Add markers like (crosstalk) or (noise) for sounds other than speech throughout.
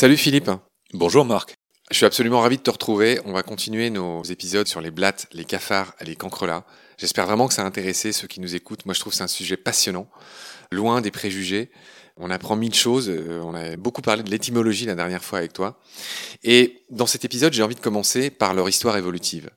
Salut Philippe. Bonjour Marc. Je suis absolument ravi de te retrouver. On va continuer nos épisodes sur les blattes, les cafards et les cancrelats. J'espère vraiment que ça a intéressé ceux qui nous écoutent. Moi, je trouve que c'est un sujet passionnant, loin des préjugés. On apprend mille choses. Euh, on a beaucoup parlé de l'étymologie la dernière fois avec toi. Et dans cet épisode, j'ai envie de commencer par leur histoire évolutive,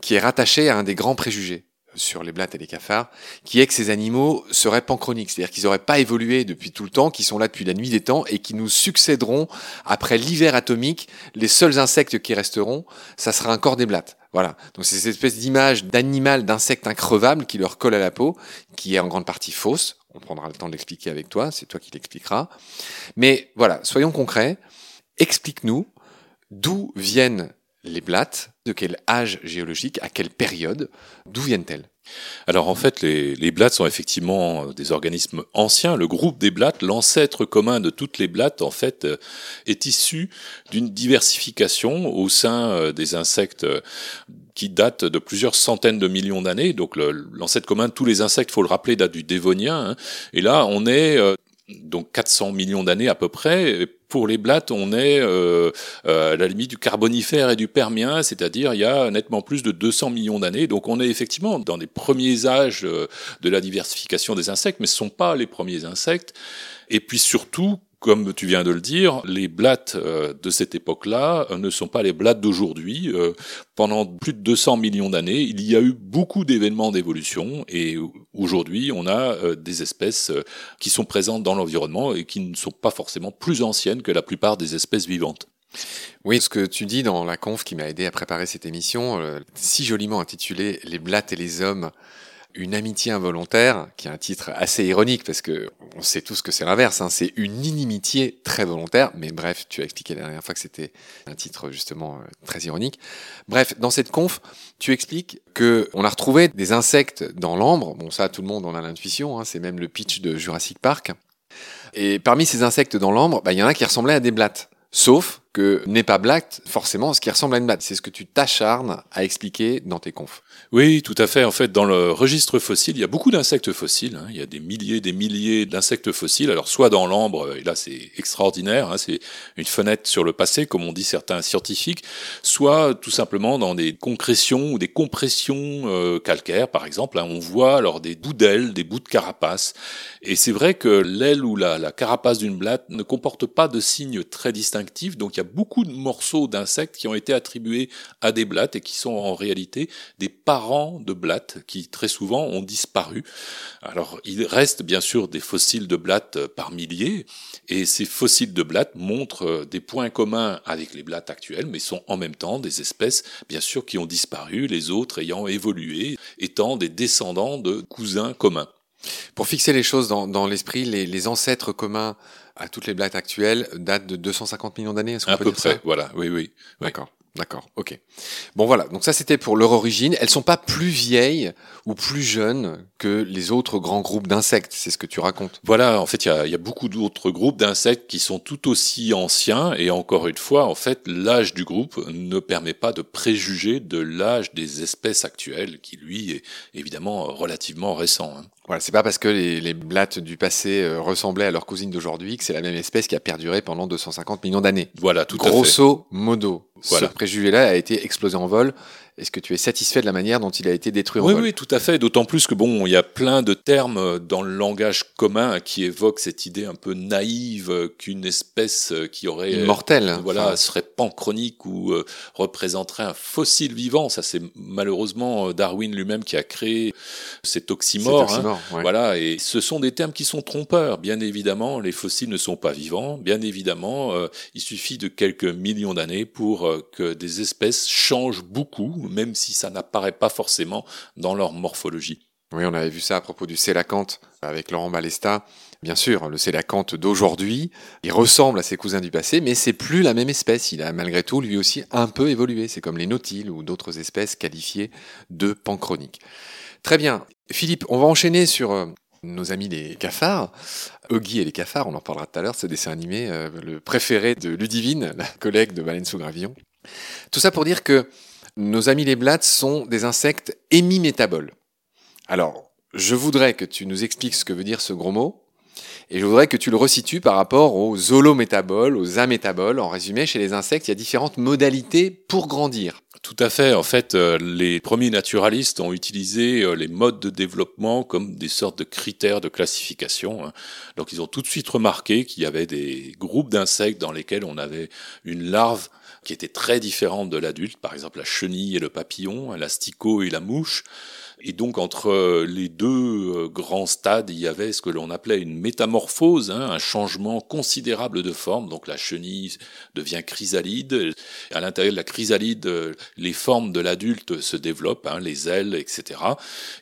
qui est rattachée à un des grands préjugés sur les blattes et les cafards, qui est que ces animaux seraient panchroniques, c'est-à-dire qu'ils n'auraient pas évolué depuis tout le temps, qu'ils sont là depuis la nuit des temps et qui nous succéderont après l'hiver atomique. Les seuls insectes qui resteront, ça sera un corps des blattes. Voilà. Donc c'est cette espèce d'image d'animal, d'insecte increvable qui leur colle à la peau, qui est en grande partie fausse. On prendra le temps de l'expliquer avec toi, c'est toi qui l'expliqueras. Mais voilà, soyons concrets. Explique-nous d'où viennent les blattes, de quel âge géologique, à quelle période, d'où viennent-elles? Alors en fait, les, les, blattes sont effectivement des organismes anciens. Le groupe des blattes, l'ancêtre commun de toutes les blattes, en fait, euh, est issu d'une diversification au sein euh, des insectes euh, qui date de plusieurs centaines de millions d'années. Donc l'ancêtre commun de tous les insectes, faut le rappeler, date du Dévonien. Hein. Et là, on est donc 400 millions d'années à peu près. Pour les blattes, on est euh, euh, à la limite du Carbonifère et du Permien, c'est-à-dire il y a nettement plus de 200 millions d'années. Donc on est effectivement dans les premiers âges euh, de la diversification des insectes, mais ce ne sont pas les premiers insectes. Et puis surtout, comme tu viens de le dire, les blattes euh, de cette époque-là euh, ne sont pas les blattes d'aujourd'hui. Euh, pendant plus de 200 millions d'années, il y a eu beaucoup d'événements d'évolution et aujourd'hui, on a des espèces qui sont présentes dans l'environnement et qui ne sont pas forcément plus anciennes que la plupart des espèces vivantes. Oui, ce que tu dis dans la conf qui m'a aidé à préparer cette émission, si joliment intitulée Les blattes et les hommes, une amitié involontaire, qui est un titre assez ironique parce que on sait tous que c'est l'inverse, hein, c'est une inimitié très volontaire, mais bref, tu as expliqué la dernière fois que c'était un titre justement euh, très ironique. Bref, dans cette conf, tu expliques que on a retrouvé des insectes dans l'ambre, bon ça tout le monde en a l'intuition, hein, c'est même le pitch de Jurassic Park, et parmi ces insectes dans l'ambre, bah, il y en a qui ressemblaient à des blattes, sauf que n'est pas black forcément ce qui ressemble à une blatte. C'est ce que tu t'acharnes à expliquer dans tes confs. Oui, tout à fait. En fait, dans le registre fossile, il y a beaucoup d'insectes fossiles. Hein. Il y a des milliers, des milliers d'insectes fossiles. Alors, soit dans l'ambre, et là c'est extraordinaire, hein, c'est une fenêtre sur le passé, comme on dit certains scientifiques, soit tout simplement dans des concrétions ou des compressions euh, calcaires, par exemple. Hein. on voit alors des bouts d'ailes, des bouts de carapace. Et c'est vrai que l'aile ou la, carapace d'une blatte ne comporte pas de signes très distinctifs, donc beaucoup de morceaux d'insectes qui ont été attribués à des blattes et qui sont en réalité des parents de blattes qui très souvent ont disparu. Alors il reste bien sûr des fossiles de blattes par milliers et ces fossiles de blattes montrent des points communs avec les blattes actuelles mais sont en même temps des espèces bien sûr qui ont disparu, les autres ayant évolué, étant des descendants de cousins communs. Pour fixer les choses dans, l'esprit, les, les, ancêtres communs à toutes les blattes actuelles datent de 250 millions d'années. À peu près, voilà, oui, oui. D'accord. D'accord, ok. Bon voilà, donc ça c'était pour leur origine. Elles sont pas plus vieilles ou plus jeunes que les autres grands groupes d'insectes, c'est ce que tu racontes. Voilà, en fait il y a, y a, beaucoup d'autres groupes d'insectes qui sont tout aussi anciens et encore une fois, en fait l'âge du groupe ne permet pas de préjuger de l'âge des espèces actuelles qui lui est évidemment relativement récent. Hein. Voilà, c'est pas parce que les, les, blattes du passé euh, ressemblaient à leurs cousines d'aujourd'hui que c'est la même espèce qui a perduré pendant 250 millions d'années. Voilà, tout Grosso à fait. modo. Voilà. Ce préjugé-là a été explosé en vol est-ce que tu es satisfait de la manière dont il a été détruit en Oui, vol oui, tout à fait. D'autant plus que bon, il y a plein de termes dans le langage commun qui évoquent cette idée un peu naïve qu'une espèce qui aurait immortelle, voilà, enfin. serait panchronique ou euh, représenterait un fossile vivant. Ça, c'est malheureusement Darwin lui-même qui a créé cet oxymore. Cet oxymore hein. ouais. Voilà, et ce sont des termes qui sont trompeurs. Bien évidemment, les fossiles ne sont pas vivants. Bien évidemment, euh, il suffit de quelques millions d'années pour euh, que des espèces changent beaucoup même si ça n'apparaît pas forcément dans leur morphologie. Oui, on avait vu ça à propos du sélacanthe avec Laurent Balesta. Bien sûr, le sélacanthe d'aujourd'hui, il ressemble à ses cousins du passé, mais c'est plus la même espèce. Il a malgré tout, lui aussi, un peu évolué. C'est comme les nautiles ou d'autres espèces qualifiées de panchroniques. Très bien. Philippe, on va enchaîner sur euh, nos amis les cafards. Huggy et les cafards, on en parlera tout à l'heure, ce dessin animé, euh, le préféré de Ludivine, la collègue de Baleine sous Gravillon. Tout ça pour dire que nos amis les blattes sont des insectes hémimétaboles. Alors, je voudrais que tu nous expliques ce que veut dire ce gros mot, Et je voudrais que tu le resitues par rapport aux holométaboles, aux amétaboles. En résumé, chez les insectes, il y a différentes modalités pour grandir. Tout à fait. En fait, euh, les premiers naturalistes ont utilisé euh, les modes de développement comme des sortes de critères de classification. Hein. Donc, ils ont tout de suite remarqué qu'il y avait des groupes d'insectes dans lesquels on avait une larve qui était très différente de l'adulte, par exemple la chenille et le papillon, l'asticot et la mouche. Et donc entre euh, les deux euh, grands stades, il y avait ce que l'on appelait une métamorphose, hein, un changement considérable de forme. Donc la chenille devient chrysalide. À l'intérieur de la chrysalide, euh, les formes de l'adulte se développent, hein, les ailes, etc.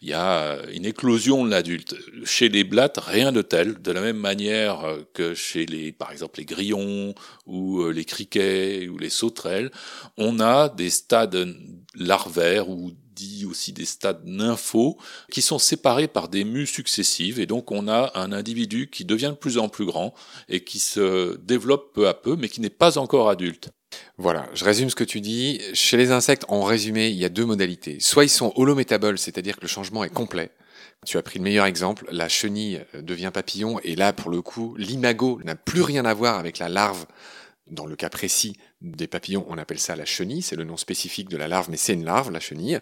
Il y a une éclosion de l'adulte. Chez les blattes, rien de tel. De la même manière que chez les, par exemple, les grillons ou les criquets ou les sauterelles, on a des stades larvaires ou dit aussi des stades nymphaux, qui sont séparés par des mues successives, et donc on a un individu qui devient de plus en plus grand et qui se développe peu à peu, mais qui n'est pas encore adulte. Voilà, je résume ce que tu dis. Chez les insectes, en résumé, il y a deux modalités. Soit ils sont holométaboles, c'est-à-dire que le changement est complet. Tu as pris le meilleur exemple, la chenille devient papillon, et là, pour le coup, l'imago n'a plus rien à voir avec la larve dans le cas précis des papillons, on appelle ça la chenille, c'est le nom spécifique de la larve, mais c'est une larve, la chenille.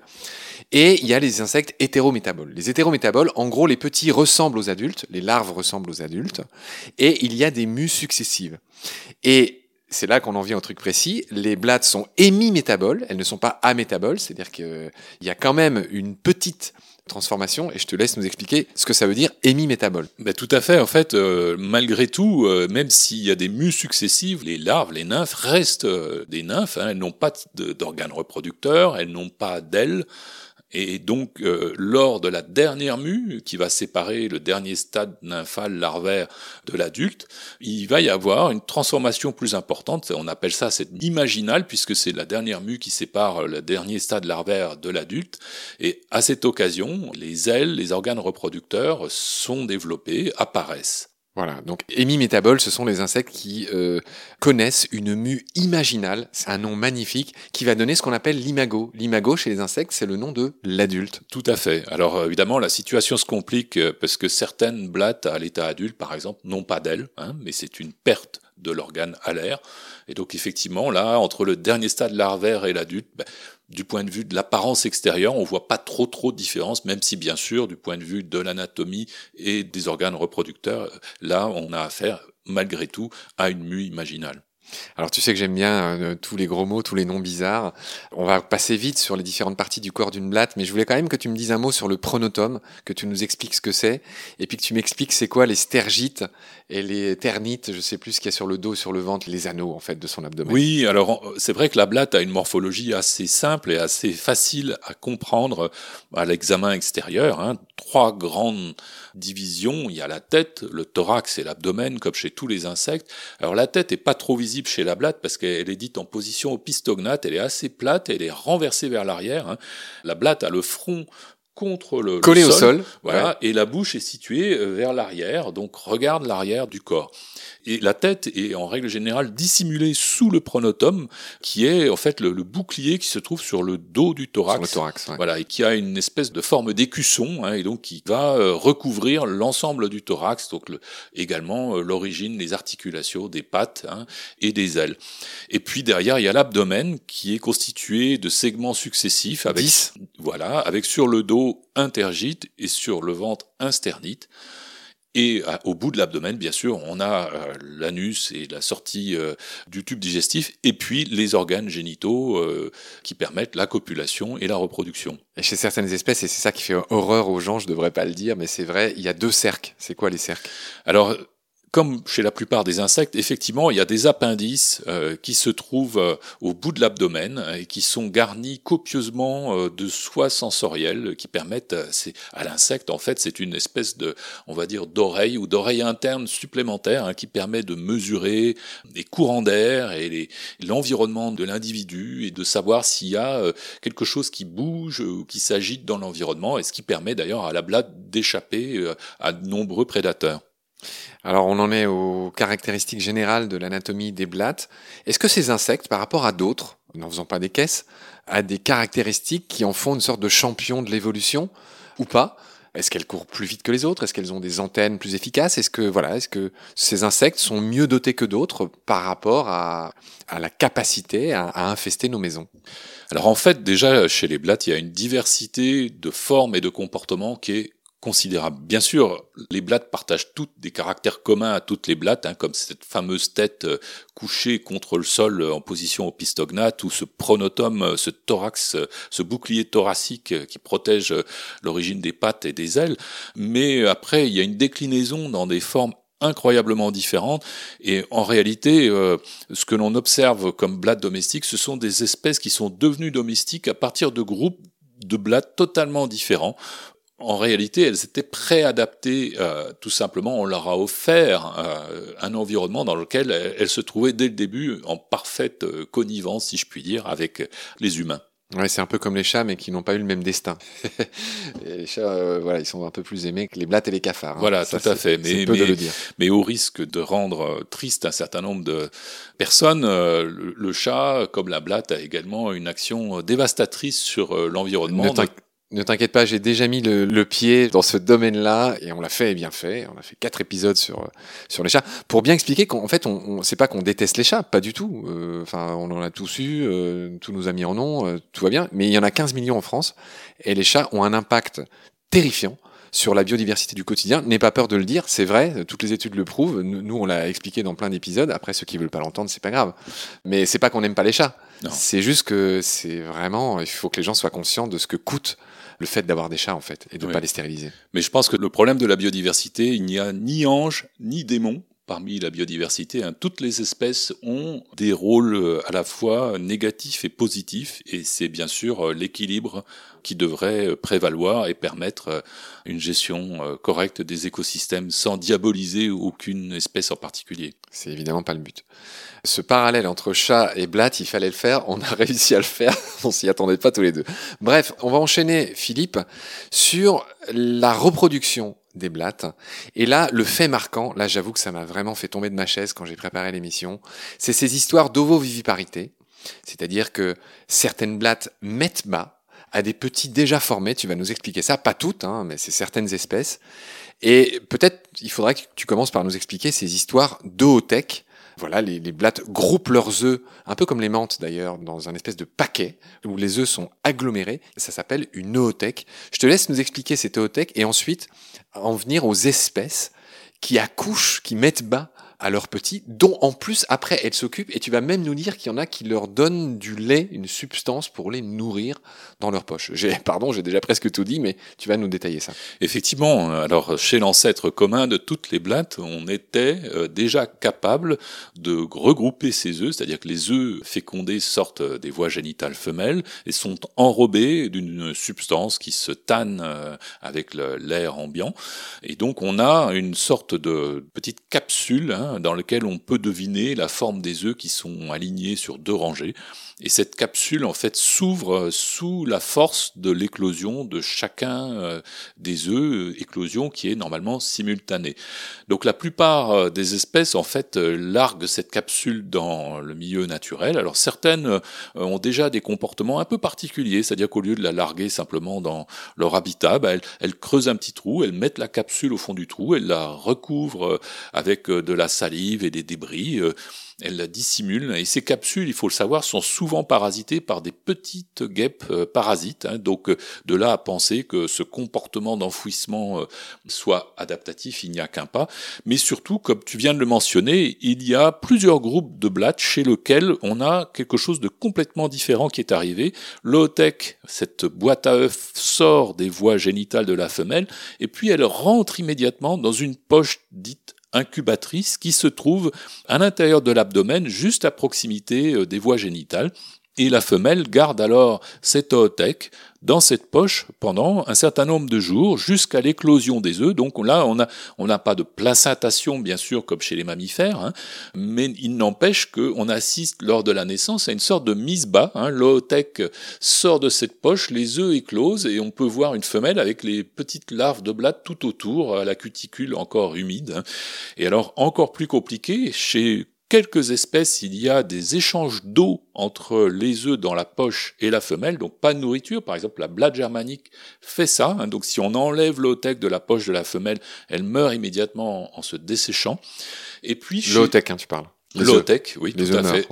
Et il y a les insectes hétérométaboles. Les hétérométaboles, en gros, les petits ressemblent aux adultes, les larves ressemblent aux adultes, et il y a des mues successives. Et c'est là qu'on en vient au truc précis. Les blattes sont hémimétaboles, elles ne sont pas amétaboles, c'est-à-dire qu'il y a quand même une petite transformation et je te laisse nous expliquer ce que ça veut dire hémimétabole. Ben, tout à fait. En fait, euh, malgré tout, euh, même s'il y a des mues successives, les larves, les nymphes restent euh, des nymphes. Hein. elles n'ont pas d'organes reproducteurs, elles n'ont pas d'ailes. Et donc, euh, lors de la dernière mue, qui va séparer le dernier stade nymphal larvaire de l'adulte, il va y avoir une transformation plus importante. On appelle ça cette imaginale, puisque c'est la dernière mue qui sépare le dernier stade larvaire de l'adulte. Et à cette occasion, les ailes, les organes reproducteurs sont développés, apparaissent. Voilà, donc hémimétaboles, ce sont les insectes qui euh, connaissent une mue imaginale, c'est un nom magnifique, qui va donner ce qu'on appelle l'imago. L'imago chez les insectes, c'est le nom de l'adulte. Tout à fait. Alors euh, évidemment, la situation se complique euh, parce que certaines blattes à l'état adulte, par exemple, n'ont pas d'ailes, hein, mais c'est une perte de l'organe alaire. Et donc effectivement, là, entre le dernier stade larvaire et l'adulte, ben, du point de vue de l'apparence extérieure, on voit pas trop trop de différence, même si bien sûr, du point de vue de l'anatomie et des organes reproducteurs, là, on a affaire malgré tout à une mue imaginale. Alors tu sais que j'aime bien euh, tous les gros mots, tous les noms bizarres. On va passer vite sur les différentes parties du corps d'une blatte, mais je voulais quand même que tu me dises un mot sur le pronotum, que tu nous expliques ce que c'est, et puis que tu m'expliques c'est quoi les stergites et les ternites, je sais plus ce qu'il y a sur le dos, sur le ventre, les anneaux en fait de son abdomen. Oui, alors c'est vrai que la blatte a une morphologie assez simple et assez facile à comprendre à l'examen extérieur. Hein. Trois grandes divisions, il y a la tête, le thorax et l'abdomen, comme chez tous les insectes. Alors la tête est pas trop visible chez la blatte parce qu'elle est dite en position opistognate, elle est assez plate, elle est renversée vers l'arrière. Hein. La blatte a le front contre le, collé au sol, voilà, et la bouche est située euh, vers l'arrière, donc regarde l'arrière du corps. Et la tête est en règle générale dissimulée sous le pronotum, qui est en fait le, bouclier qui se trouve sur le dos du thorax. Sur le thorax, Voilà, et qui a une espèce de forme d'écusson, hein, et donc qui va euh, recouvrir l'ensemble du thorax, donc le, également euh, l'origine, les articulations des pattes hein, et des ailes. Et puis derrière, il y a l'abdomen qui est constitué de segments successifs avec, voilà, avec sur le dos intergite et sur le ventre insternite. Et au bout de l'abdomen, bien sûr, on a euh, l'anus et la sortie euh, du tube digestif, et puis les organes génitaux euh, qui permettent la copulation et la reproduction. Et chez certaines espèces, et c'est ça qui fait horreur aux gens, je devrais pas le dire, mais c'est vrai, il y a deux cercles. C'est quoi les cercles? Alors, comme chez la plupart des insectes, effectivement, il y a des appendices euh, qui se trouvent euh, au bout de l'abdomen et qui sont garnis copieusement euh, de soies sensorielles qui permettent à l'insecte, en fait, c'est une espèce de, on va dire, d'oreille ou d'oreille interne supplémentaire hein, qui permet de mesurer les courants d'air et l'environnement de l'individu et de savoir s'il y a quelque chose qui bouge ou qui s'agite dans l'environnement et ce qui permet d'ailleurs à la blatte d'échapper à de nombreux prédateurs. Alors on en est aux caractéristiques générales de l'anatomie des blattes. Est-ce que ces insectes, par rapport à d'autres, n'en faisant pas des caisses, a des caractéristiques qui en font une sorte de champion de l'évolution ou pas? Est-ce qu'elles courent plus vite que les autres? Est-ce qu'elles ont des antennes plus efficaces? Est-ce que voilà, est-ce que ces insectes sont mieux dotés que d'autres par rapport à, la capacité à, à infester nos maisons? Alors en fait, déjà chez les blattes, il y a une diversité de formes et de comportements qui est considérable. Bien sûr, les blattes partagent toutes des caractères communs à toutes les blattes, hein, comme cette fameuse tête euh, couchée contre le sol euh, en position opistognate, ou ce pronotum, euh, ce thorax, ce bouclier thoracique qui protège l'origine des pattes et des ailes. Mais après, il y a une déclinaison dans des formes incroyablement différentes. Et en réalité, ce que l'on observe comme blattes domestiques, ce sont des espèces qui sont devenues domestiques à partir de groupes de blattes totalement différents en réalité, elles étaient préadaptées, euh, tout simplement, on leur a offert euh, un environnement dans lequel elles, se trouvaient dès le début en parfaite euh, connivence, si je puis dire, avec les humains. Ouais, c'est un peu comme les chats, mais qui n'ont pas eu le même destin. (laughs) les chats, voilà, ils sont un peu plus aimés que les blattes et les cafards. Hein. Voilà, tout à fait. Mais, mais, le dire. mais, au risque de rendre triste un certain nombre de personnes, le, le, chat, comme la blatte, a également une action dévastatrice sur l'environnement. Ne t'inquiète pas, j'ai déjà mis le, pied dans ce domaine-là et on l'a fait et bien fait. On a fait quatre épisodes sur sur les chats pour bien expliquer qu'en fait, on, on c'est pas qu'on déteste les chats, pas du tout. Euh, enfin, on en a tous eu, euh, tous nos amis en ont, euh, tout va bien. Mais il y en a 15 millions en France et les chats ont un impact terrifiant sur la biodiversité du quotidien. N'aie pas peur de le dire, c'est vrai, toutes les études le prouvent. Nous, on l'a expliqué dans plein d'épisodes. Après, ceux qui veulent pas l'entendre, c'est pas grave. Mais c'est pas qu'on n'aime pas les chats. C'est juste que c'est vraiment, il faut que les gens soient conscients de ce que coûte le fait d'avoir des chats en fait et de ne pas les stériliser. Mais je pense que le problème de la biodiversité, il n'y a ni ange ni démon parmi la biodiversité. Hein. Toutes les espèces ont des rôles euh, à la fois négatifs et positifs, et c'est bien sûr euh, l'équilibre qui devrait euh, prévaloir et permettre une gestion correcte des écosystèmes sans diaboliser aucune espèce en particulier. C'est évidemment pas le but ce parallèle entre chat et blatte, il fallait le faire. On a (laughs) réussi à le faire. On s'y attendait pas tous les deux. Bref, on va enchaîner, Philippe, sur la reproduction des blattes. Et là, le fait marquant, là j'avoue que ça m'a vraiment fait tomber de ma chaise quand j'ai préparé l'émission, c'est ces histoires d'ovoviviparité. C'est-à-dire que certaines blattes mettent bas à des petits déjà formés, tu vas nous expliquer ça, pas toutes, hein, mais c'est certaines espèces. Et peut-être il faudrait que tu commences par nous expliquer ces histoires d'ootech voilà, les, blattes groupent leurs œufs, un peu comme les menthes d'ailleurs, dans un espèce de paquet où les œufs sont agglomérés. Ça s'appelle une oothèque. Je te laisse nous expliquer cette oothèque et ensuite en venir aux espèces qui accouchent, qui mettent bas à leurs petits, dont en plus après elles s'occupent, et tu vas même nous dire qu'il y en a qui leur donnent du lait, une substance pour les nourrir dans leur poche. J'ai, (laughs) pardon, j'ai déjà presque tout dit, mais tu vas nous détailler ça. Effectivement, alors chez l'ancêtre commun de toutes les blattes, on était euh, déjà capable de regrouper ces œufs, c'est-à-dire que les œufs fécondés sortent des voies génitales femelles et sont enrobés d'une substance qui se tanne euh, avec l'air ambiant, et donc on a une sorte de petite capsule hein, dans lequel on peut deviner la forme des œufs qui sont alignés sur deux rangées. Et cette capsule, en fait, s'ouvre euh, sous la force de l'éclosion de chacun euh, des œufs, euh, éclosion qui est normalement simultanée. Donc la plupart des espèces, en fait, larguent cette capsule dans le milieu naturel. Alors certaines ont déjà des comportements un peu particuliers, c'est-à-dire qu'au lieu de la larguer simplement dans leur habitat, bah, elles, creusent un petit trou, elles mettent la capsule au fond du trou, elles la recouvrent avec de la salive et des débris elle la dissimule. Et ces capsules, il faut le savoir, sont souvent parasitées par des petites guêpes euh, parasites. Hein. Donc euh, de là à penser que ce comportement d'enfouissement euh, soit adaptatif, il n'y a qu'un pas. Mais surtout, comme tu viens de le mentionner, il y a plusieurs groupes de blattes chez lesquels on a quelque chose de complètement différent qui est arrivé. L'ootech, cette boîte à œufs, sort des voies génitales de la femelle et puis elle rentre immédiatement dans une poche dite incubatrice qui se trouve à l'intérieur de l'abdomen, juste à proximité euh, des voies génitales. Et la femelle garde alors cette oothèque dans cette poche pendant un certain nombre de jours jusqu'à l'éclosion des œufs. Donc là, on n'a pas de placentation, bien sûr, comme chez les mammifères, hein, mais il n'empêche qu'on assiste lors de la naissance à une sorte de mise bas. Hein. L'oothèque sort de cette poche, les œufs éclosent et on peut voir une femelle avec les petites larves de blattes tout autour, à la cuticule encore humide. Hein. Et alors, encore plus compliqué, chez quelques espèces, il y a des échanges d'eau entre les œufs dans la poche et la femelle, donc pas de nourriture. Par exemple, la blatte germanique fait ça. Hein. donc si on enlève l'otec de la poche de la femelle, elle meurt immédiatement en, se desséchant. Et puis l'otec, hein, tu parles. Low-tech, oui, tout à fait.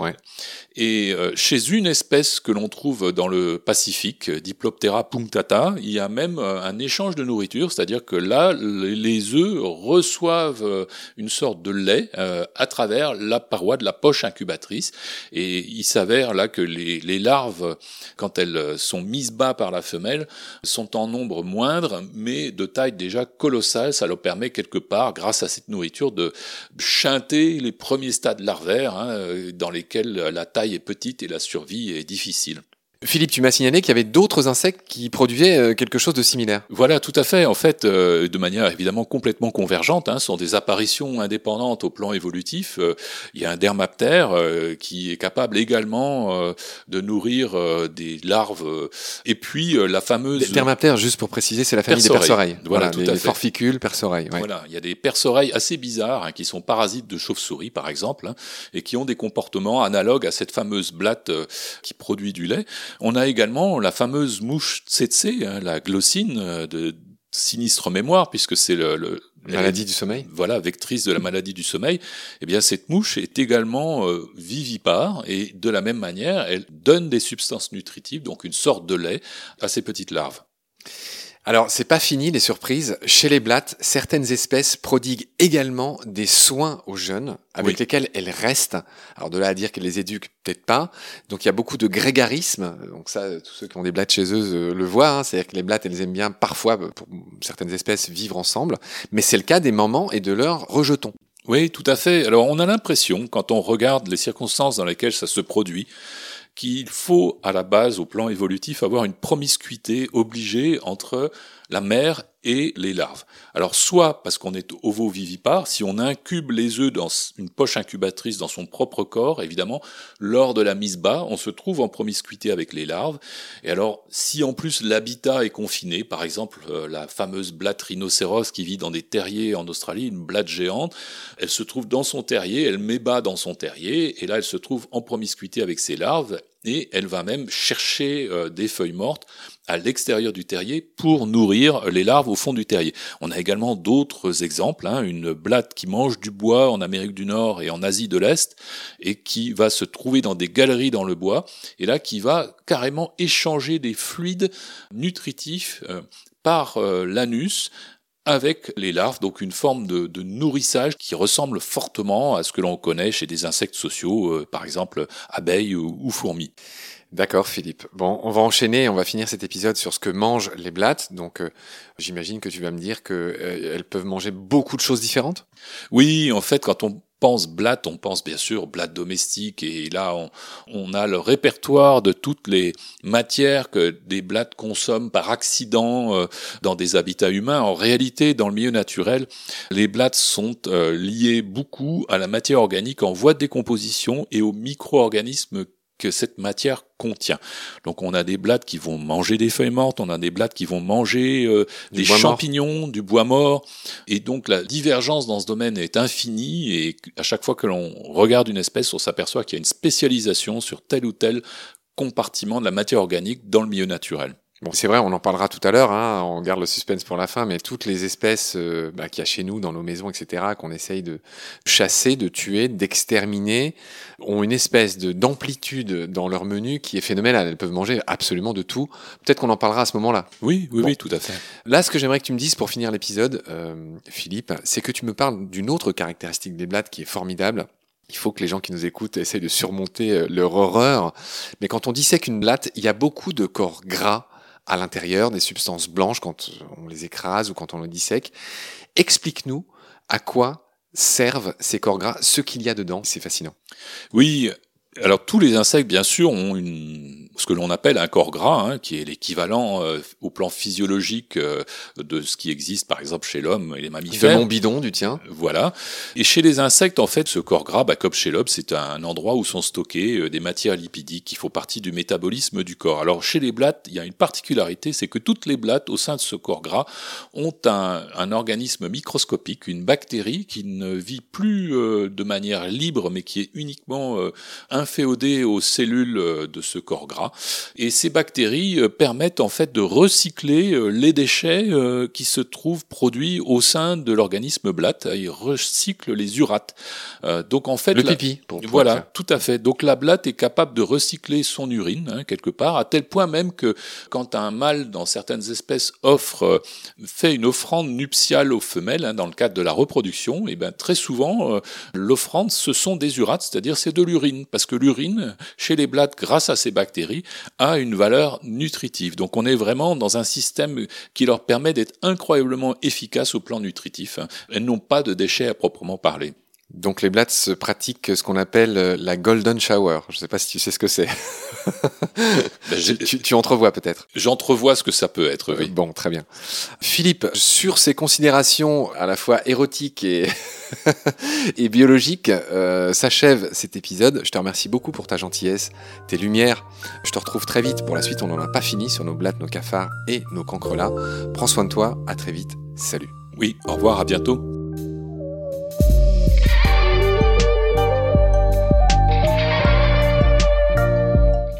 Et euh, chez une espèce que l'on trouve dans le Pacifique, Diploptera punctata, il y a même euh, un échange de nourriture, c'est-à-dire que là, les œufs reçoivent euh, une sorte de lait à travers la paroi de la poche incubatrice. Et il s'avère là que les, les, larves, quand elles sont mises bas par la femelle, sont en nombre moindre, mais de taille déjà colossale. Ça leur permet quelque part, grâce à cette nourriture, de chanter les premiers stades larvaires, hein, dans lesquels la taille est petite et la survie est difficile. Philippe, tu m'as signalé qu'il y avait d'autres insectes qui produisaient euh, quelque chose de similaire. Voilà, tout à fait. En fait, euh, de manière évidemment complètement convergente, hein, sont des apparitions indépendantes au plan évolutif. Euh, il y a un dermaptère qui est capable également de nourrir des larves. et puis la fameuse... Dermaptère, juste pour préciser, c'est la famille des perce-oreilles. Voilà, tout à fait. forficules, perce-oreilles. Voilà, il y a des perce-oreilles assez bizarres hein, qui sont parasites de chauves-souris, par exemple, hein, et qui ont des comportements analogues à cette fameuse blatte qui produit du lait. On a également la fameuse mouche tsetse, hein, la glossine euh, de sinistre mémoire, puisque c'est le, maladie du sommeil. Voilà, vectrice de la maladie du sommeil. Eh bien, cette mouche est également euh, vivipare et de la même manière, elle donne des substances nutritives, donc une sorte de lait, à ces petites larves. Alors, c'est pas fini les surprises. Chez les blattes, certaines espèces prodiguent également des soins aux jeunes avec lesquels elles restent. Alors, de là à dire qu'elles les éduquent, peut-être pas. Donc, il y a beaucoup de grégarisme. Donc, ça, tous ceux qui ont des blattes chez eux euh, le voient. Hein. C'est-à-dire que les blattes, elles aiment bien parfois, pour certaines espèces, vivre ensemble. Mais c'est le cas des mamans et de leurs rejetons. Oui, tout à fait. Alors, on a l'impression, quand on regarde les circonstances dans lesquelles ça se produit, qu'il faut à la base, au plan évolutif, avoir une promiscuité obligée entre la mère et les larves. Alors soit parce qu'on est ovovivipare, si on incube les œufs dans une poche incubatrice dans son propre corps, évidemment, lors de la mise bas, on se trouve en promiscuité avec les larves. Et alors, si en plus l'habitat est confiné, par exemple euh, la fameuse blatte rhinocéros qui vit dans des terriers en Australie, une blatte géante, elle se trouve dans son terrier, elle met bas dans son terrier, et là elle se trouve en promiscuité avec ses larves, et elle va même chercher euh, des feuilles mortes à l'extérieur du terrier pour nourrir les larves au fond du terrier. On a également d'autres exemples, hein, une blatte qui mange du bois en Amérique du Nord et en Asie de l'Est et qui va se trouver dans des galeries dans le bois et là qui va carrément échanger des fluides nutritifs euh, par euh, l'anus avec les larves, donc une forme de, nourrissage qui ressemble fortement à ce que l'on connaît chez des insectes sociaux, euh, par exemple abeilles ou fourmis. D'accord, Philippe. Bon, on va enchaîner, on va finir cet épisode sur ce que mangent les blattes. Donc, euh, j'imagine que tu vas me dire qu'elles euh, peuvent manger beaucoup de choses différentes? Oui, en fait, quand on pense on pense bien sûr blatte domestique, et là, on, a le répertoire de toutes les matières que des blattes consomment par accident euh, dans des habitats humains. En réalité, dans le milieu naturel, les blattes sont liées beaucoup à la matière organique en voie de décomposition et aux micro-organismes que cette matière contient. Donc on a des blattes qui vont manger des feuilles mortes, on a des blattes qui vont manger euh, des champignons, du bois mort, et donc la divergence dans ce domaine est infinie, et à chaque fois que l'on regarde une espèce, on s'aperçoit qu'il y a une spécialisation sur tel ou tel compartiment de la matière organique dans le milieu naturel. Bon, c'est vrai, on en parlera tout à l'heure, hein, on garde le suspense pour la fin, mais toutes les espèces euh, bah, qu'il y a chez nous, dans nos maisons, etc., qu'on essaye de chasser, de tuer, d'exterminer, ont une espèce de d'amplitude dans leur menu qui est phénoménale. Elles peuvent manger absolument de tout. Peut-être qu'on en parlera à ce moment-là. Oui, oui, oui, tout à fait. Là, ce que j'aimerais que tu me dises pour finir l'épisode, euh, Philippe, c'est que tu me parles d'une autre caractéristique des blattes qui est formidable. Il faut que les gens qui nous écoutent essayent de surmonter euh, leur horreur. Mais quand on dissèque une blatte, il y a beaucoup de corps gras à l'intérieur, des substances blanches quand on les écrase ou quand on les dissèque. Explique-nous à quoi servent ces corps gras, ce qu'il y a dedans. C'est fascinant. Oui, Alors tous les insectes, bien sûr, ont une ce que l'on appelle un corps gras, hein, qui est l'équivalent euh, au plan physiologique euh, de ce qui existe par exemple chez l'homme et les mammifères. De mon bidon du tien. Voilà. Et chez les insectes, en fait, ce corps gras, bah, comme chez l'homme, c'est un endroit où sont stockées euh, des matières lipidiques qui font partie du métabolisme du corps. Alors chez les blattes, il y a une particularité, c'est que toutes les blattes au sein de ce corps gras ont un, un organisme microscopique, une bactérie qui ne vit plus de manière libre, mais qui est uniquement inféodée aux cellules de ce corps gras et ces bactéries euh, permettent en fait de recycler euh, les déchets euh, qui se trouvent produits au sein de l'organisme blatte. Ils recyclent les urates. donc en fait, le pipi. voilà, tout à fait. Donc la blatte est capable de recycler son urine hein, quelque part, à tel point même que quand un mâle dans certaines espèces offre fait une offrande nuptiale aux femelles hein, dans le cadre de la reproduction, et eh ben très souvent l'offrande ce sont des urates, c'est-à-dire c'est de l'urine, parce que l'urine chez les blattes, grâce à ces bactéries a une valeur nutritive. Donc on est vraiment dans un système qui leur permet d'être incroyablement efficace au plan nutritif. Elles n'ont pas de déchets à proprement parler. Donc les Blats pratiquent ce qu'on appelle euh, la golden shower. Je ne sais pas si tu sais ce que c'est. (laughs) Ben, tu, entrevois peut-être. J'entrevois ce que ça peut être, oui. Bon, très bien. Philippe, sur ces considérations à la fois érotiques et, (laughs) et biologiques, euh, s'achève cet épisode. Je te remercie beaucoup pour ta gentillesse, tes lumières. Je te retrouve très vite pour la suite. On n'en a pas fini sur nos Blats, nos cafards et nos cancrelats. Prends soin de toi. À très vite. Salut. Oui, au revoir, à bientôt.